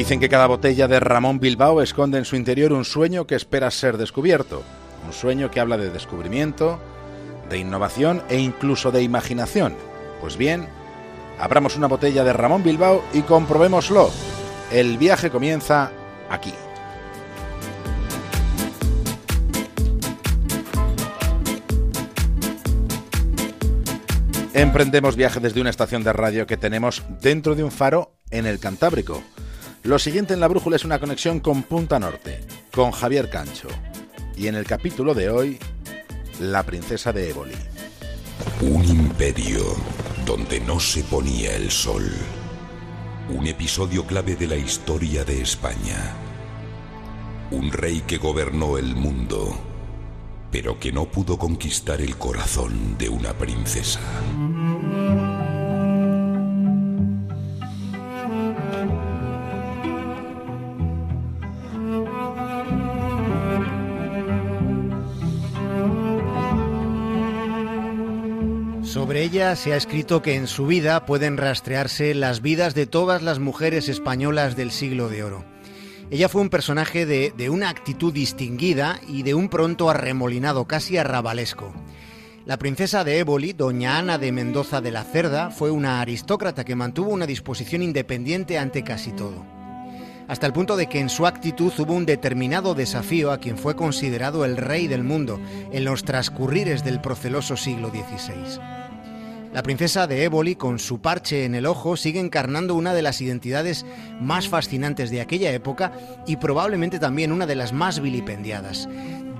Dicen que cada botella de Ramón Bilbao esconde en su interior un sueño que espera ser descubierto. Un sueño que habla de descubrimiento, de innovación e incluso de imaginación. Pues bien, abramos una botella de Ramón Bilbao y comprobémoslo. El viaje comienza aquí. Emprendemos viaje desde una estación de radio que tenemos dentro de un faro en el Cantábrico. Lo siguiente en la brújula es una conexión con Punta Norte, con Javier Cancho. Y en el capítulo de hoy, la princesa de Éboli. Un imperio donde no se ponía el sol. Un episodio clave de la historia de España. Un rey que gobernó el mundo, pero que no pudo conquistar el corazón de una princesa. Se ha escrito que en su vida pueden rastrearse las vidas de todas las mujeres españolas del siglo de oro. Ella fue un personaje de, de una actitud distinguida y de un pronto arremolinado, casi arrabalesco. La princesa de Éboli, doña Ana de Mendoza de la Cerda, fue una aristócrata que mantuvo una disposición independiente ante casi todo. Hasta el punto de que en su actitud hubo un determinado desafío a quien fue considerado el rey del mundo en los transcurrires del proceloso siglo XVI. La princesa de Éboli, con su parche en el ojo, sigue encarnando una de las identidades más fascinantes de aquella época y probablemente también una de las más vilipendiadas.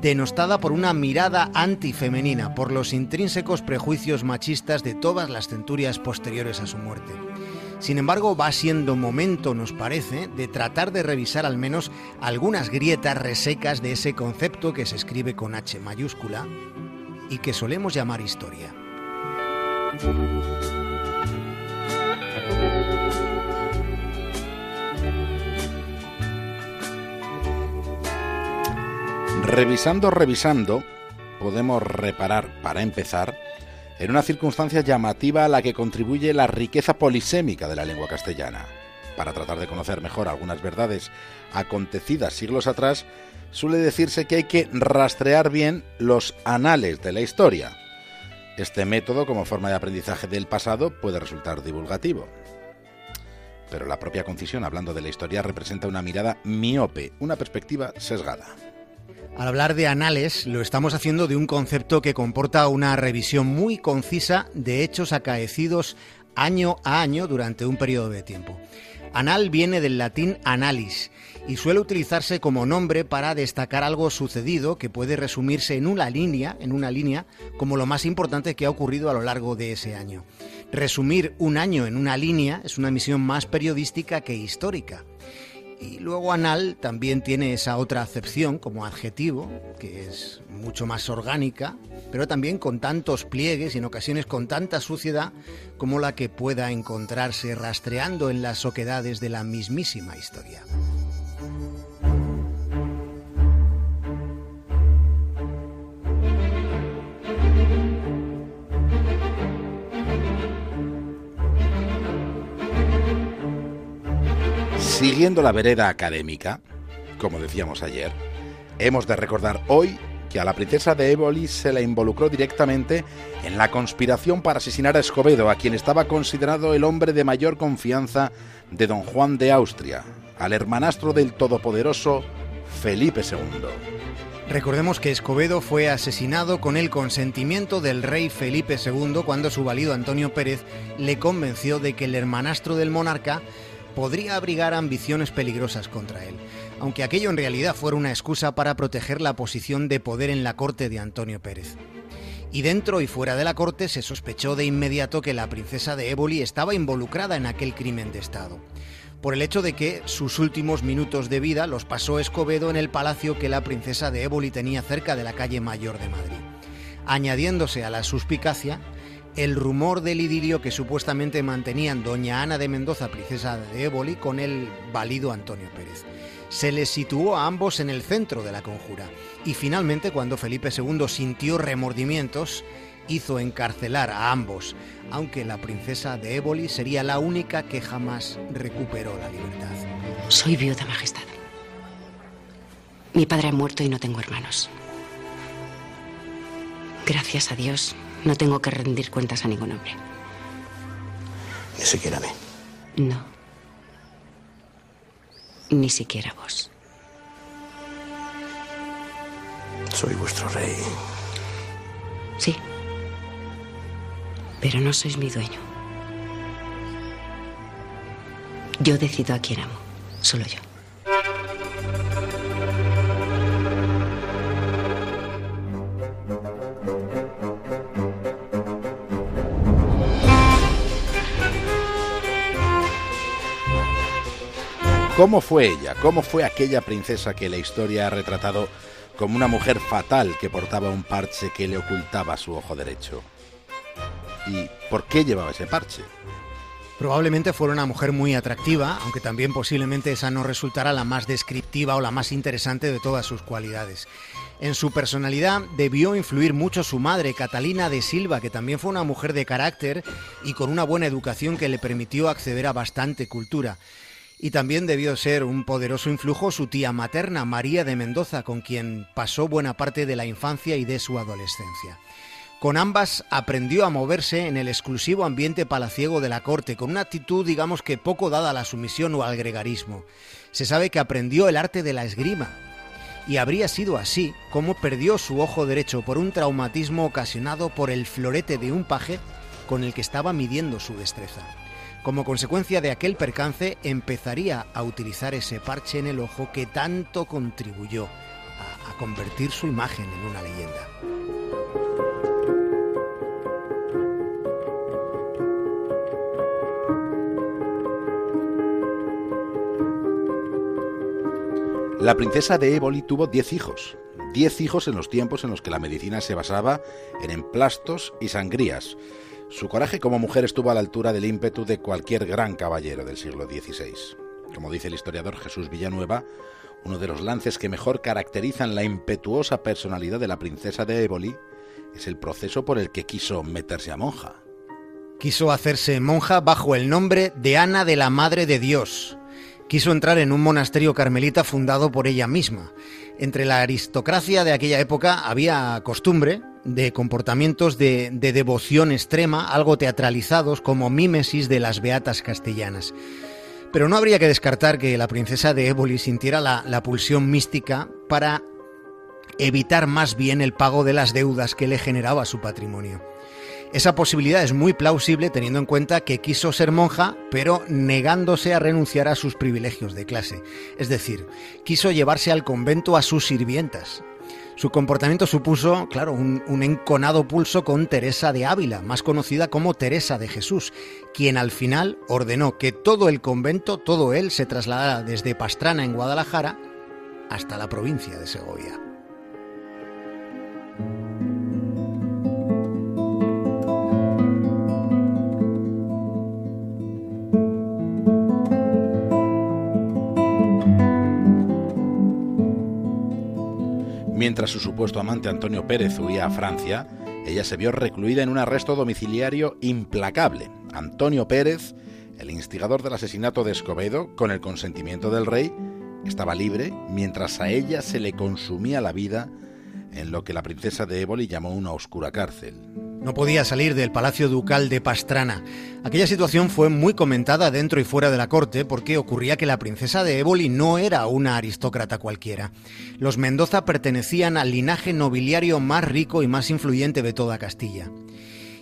Denostada por una mirada antifemenina, por los intrínsecos prejuicios machistas de todas las centurias posteriores a su muerte. Sin embargo, va siendo momento, nos parece, de tratar de revisar al menos algunas grietas resecas de ese concepto que se escribe con H mayúscula y que solemos llamar historia. Revisando, revisando, podemos reparar, para empezar, en una circunstancia llamativa a la que contribuye la riqueza polisémica de la lengua castellana. Para tratar de conocer mejor algunas verdades acontecidas siglos atrás, suele decirse que hay que rastrear bien los anales de la historia. Este método, como forma de aprendizaje del pasado, puede resultar divulgativo. Pero la propia concisión, hablando de la historia, representa una mirada miope, una perspectiva sesgada. Al hablar de anales, lo estamos haciendo de un concepto que comporta una revisión muy concisa de hechos acaecidos año a año durante un periodo de tiempo. Anal viene del latín analis y suele utilizarse como nombre para destacar algo sucedido que puede resumirse en una línea, en una línea, como lo más importante que ha ocurrido a lo largo de ese año. Resumir un año en una línea es una misión más periodística que histórica. Y luego anal también tiene esa otra acepción como adjetivo, que es mucho más orgánica, pero también con tantos pliegues y en ocasiones con tanta suciedad como la que pueda encontrarse rastreando en las oquedades de la mismísima historia. Siguiendo la vereda académica, como decíamos ayer, hemos de recordar hoy que a la princesa de Éboli se la involucró directamente en la conspiración para asesinar a Escobedo, a quien estaba considerado el hombre de mayor confianza de don Juan de Austria, al hermanastro del todopoderoso Felipe II. Recordemos que Escobedo fue asesinado con el consentimiento del rey Felipe II cuando su valido Antonio Pérez le convenció de que el hermanastro del monarca podría abrigar ambiciones peligrosas contra él, aunque aquello en realidad fuera una excusa para proteger la posición de poder en la corte de Antonio Pérez. Y dentro y fuera de la corte se sospechó de inmediato que la princesa de Éboli estaba involucrada en aquel crimen de Estado, por el hecho de que sus últimos minutos de vida los pasó Escobedo en el palacio que la princesa de Éboli tenía cerca de la calle Mayor de Madrid, añadiéndose a la suspicacia el rumor del idilio que supuestamente mantenían doña Ana de Mendoza, princesa de Éboli, con el válido Antonio Pérez. Se les situó a ambos en el centro de la conjura y finalmente cuando Felipe II sintió remordimientos, hizo encarcelar a ambos, aunque la princesa de Éboli sería la única que jamás recuperó la libertad. Soy viuda, Majestad. Mi padre ha muerto y no tengo hermanos. Gracias a Dios, no tengo que rendir cuentas a ningún hombre. Ni siquiera a mí. No. Ni siquiera vos. Soy vuestro rey. Sí. Pero no sois mi dueño. Yo decido a quién amo. Solo yo. ¿Cómo fue ella? ¿Cómo fue aquella princesa que la historia ha retratado como una mujer fatal que portaba un parche que le ocultaba su ojo derecho? ¿Y por qué llevaba ese parche? Probablemente fuera una mujer muy atractiva, aunque también posiblemente esa no resultara la más descriptiva o la más interesante de todas sus cualidades. En su personalidad debió influir mucho su madre, Catalina de Silva, que también fue una mujer de carácter y con una buena educación que le permitió acceder a bastante cultura. Y también debió ser un poderoso influjo su tía materna, María de Mendoza, con quien pasó buena parte de la infancia y de su adolescencia. Con ambas aprendió a moverse en el exclusivo ambiente palaciego de la corte, con una actitud digamos que poco dada a la sumisión o al gregarismo. Se sabe que aprendió el arte de la esgrima, y habría sido así como perdió su ojo derecho por un traumatismo ocasionado por el florete de un paje con el que estaba midiendo su destreza. Como consecuencia de aquel percance, empezaría a utilizar ese parche en el ojo que tanto contribuyó a, a convertir su imagen en una leyenda. La princesa de Éboli tuvo 10 hijos, 10 hijos en los tiempos en los que la medicina se basaba en emplastos y sangrías. Su coraje como mujer estuvo a la altura del ímpetu de cualquier gran caballero del siglo XVI. Como dice el historiador Jesús Villanueva, uno de los lances que mejor caracterizan la impetuosa personalidad de la princesa de Éboli es el proceso por el que quiso meterse a monja. Quiso hacerse monja bajo el nombre de Ana de la Madre de Dios, quiso entrar en un monasterio carmelita fundado por ella misma. Entre la aristocracia de aquella época había costumbre de comportamientos de, de, devoción extrema, algo teatralizados como mímesis de las beatas castellanas. Pero no habría que descartar que la princesa de Éboli sintiera la, la pulsión mística para evitar más bien el pago de las deudas que le generaba su patrimonio. Esa posibilidad es muy plausible teniendo en cuenta que quiso ser monja, pero negándose a renunciar a sus privilegios de clase. Es decir, quiso llevarse al convento a sus sirvientas. Su comportamiento supuso, claro, un, enconado pulso con Teresa de Ávila, más conocida como Teresa de Jesús, quien al final ordenó que todo el convento, todo él, se trasladara desde Pastrana en Guadalajara hasta la provincia de Segovia. Mientras su supuesto amante Antonio Pérez huía a Francia, ella se vio recluida en un arresto domiciliario implacable. Antonio Pérez, el instigador del asesinato de Escobedo, con el consentimiento del rey, estaba libre mientras a ella se le consumía la vida en lo que la princesa de Éboli llamó una oscura cárcel. No podía salir del Palacio Ducal de Pastrana. Aquella situación fue muy comentada dentro y fuera de la corte porque ocurría que la princesa de Éboli no era una aristócrata cualquiera. Los Mendoza pertenecían al linaje nobiliario más rico y más influyente de toda Castilla.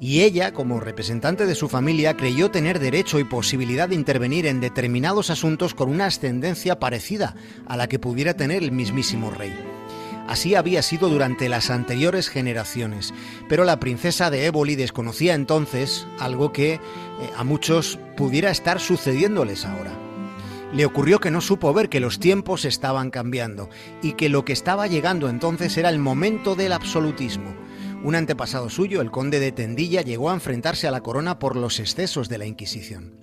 Y ella, como representante de su familia, creyó tener derecho y posibilidad de intervenir en determinados asuntos con una ascendencia parecida a la que pudiera tener el mismísimo rey. Así había sido durante las anteriores generaciones, pero la princesa de Éboli desconocía entonces algo que eh, a muchos pudiera estar sucediéndoles ahora. Le ocurrió que no supo ver que los tiempos estaban cambiando y que lo que estaba llegando entonces era el momento del absolutismo. Un antepasado suyo, el conde de Tendilla, llegó a enfrentarse a la corona por los excesos de la Inquisición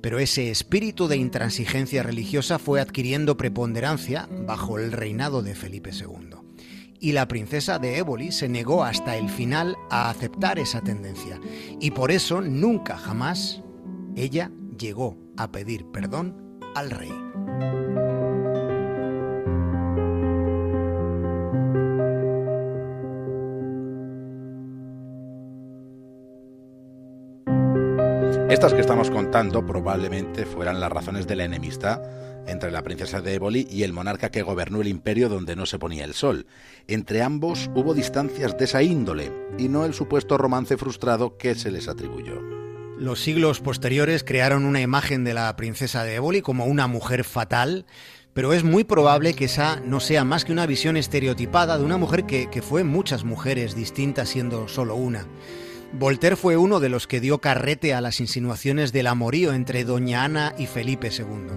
pero ese espíritu de intransigencia religiosa fue adquiriendo preponderancia bajo el reinado de Felipe II. y la princesa de Éboli se negó hasta el final a aceptar esa tendencia. Y por eso nunca jamás ella llegó a pedir perdón al rey. Estas que estamos contando probablemente fueran las razones de la enemistad entre la princesa de Éboli y el monarca que gobernó el imperio donde no se ponía el sol. Entre ambos hubo distancias de esa índole y no el supuesto romance frustrado que se les atribuyó. Los siglos posteriores crearon una imagen de la princesa de Éboli como una mujer fatal, pero es muy probable que esa no sea más que una visión estereotipada de una mujer que, que fue muchas mujeres distintas siendo solo una. Voltaire fue uno de los que dio carrete a las insinuaciones del amorío entre Doña Ana y Felipe II.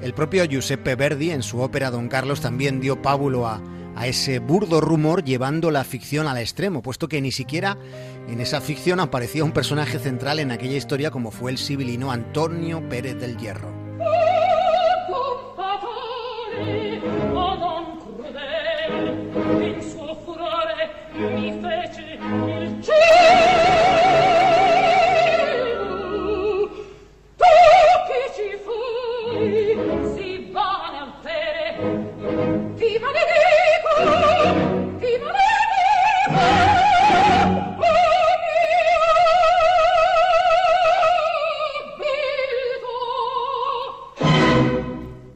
El propio Giuseppe Verdi, en su ópera Don Carlos, también dio pábulo a, a ese burdo rumor llevando la ficción al extremo, puesto que ni siquiera en esa ficción aparecía un personaje central en aquella historia como fue el sibilino Antonio Pérez del Hierro.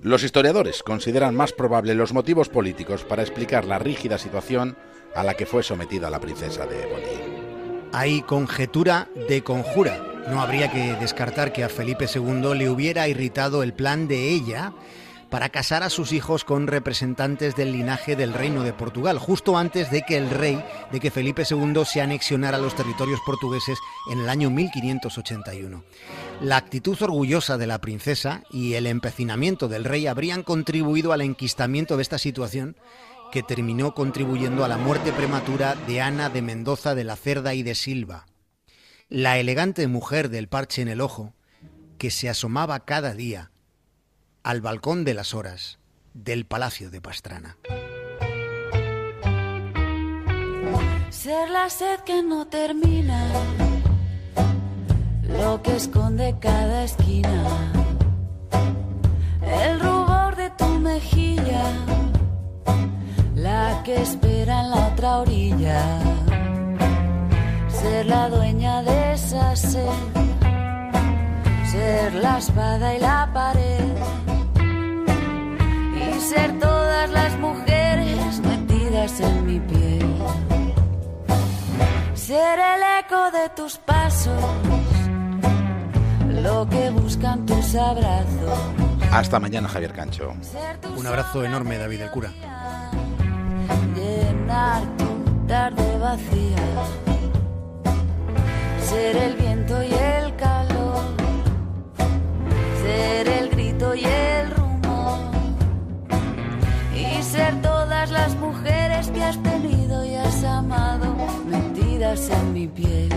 Los historiadores consideran más probable los motivos políticos para explicar la rígida situación a la que fue sometida la princesa de Éboli. Hay conjetura de conjura. No habría que descartar que a Felipe II le hubiera irritado el plan de ella para casar a sus hijos con representantes del linaje del reino de Portugal, justo antes de que el rey, de que Felipe II se anexionara a los territorios portugueses en el año 1581. La actitud orgullosa de la princesa y el empecinamiento del rey habrían contribuido al enquistamiento de esta situación que terminó contribuyendo a la muerte prematura de Ana de Mendoza de la Cerda y de Silva. La elegante mujer del parche en el ojo, que se asomaba cada día al balcón de las horas del Palacio de Pastrana. Ser la sed que no termina, esconde cada esquina, el rubor de tu mejilla, la que espera en la otra orilla, ser la dueña de esa sed, ser la espada y la pared. Ser todas las mujeres metidas en mi piel. Ser el eco de tus pasos, lo que buscan tus abrazos. Hasta mañana, Javier Cancho. Un abrazo enorme, David el cura. Llenar tu tarde vacía. Ser el viento y el calor. Ser el grito y el ser todas las mujeres que has tenido y has amado metidas en mi piel.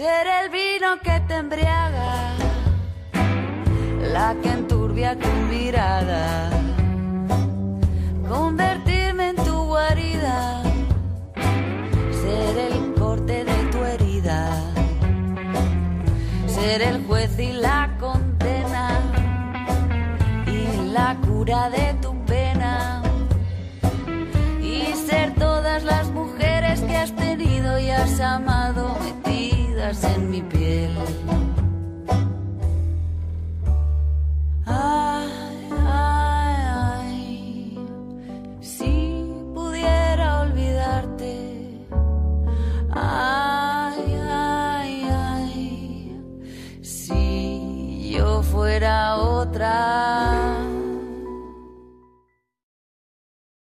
Ser el vino que te embriaga, la que enturbia tu mirada. Convertirme en tu guarida, ser el corte de tu herida. Ser el juez y la condena y la cura de tu pena. Y ser todas las mujeres que has tenido y has amado en mi piel.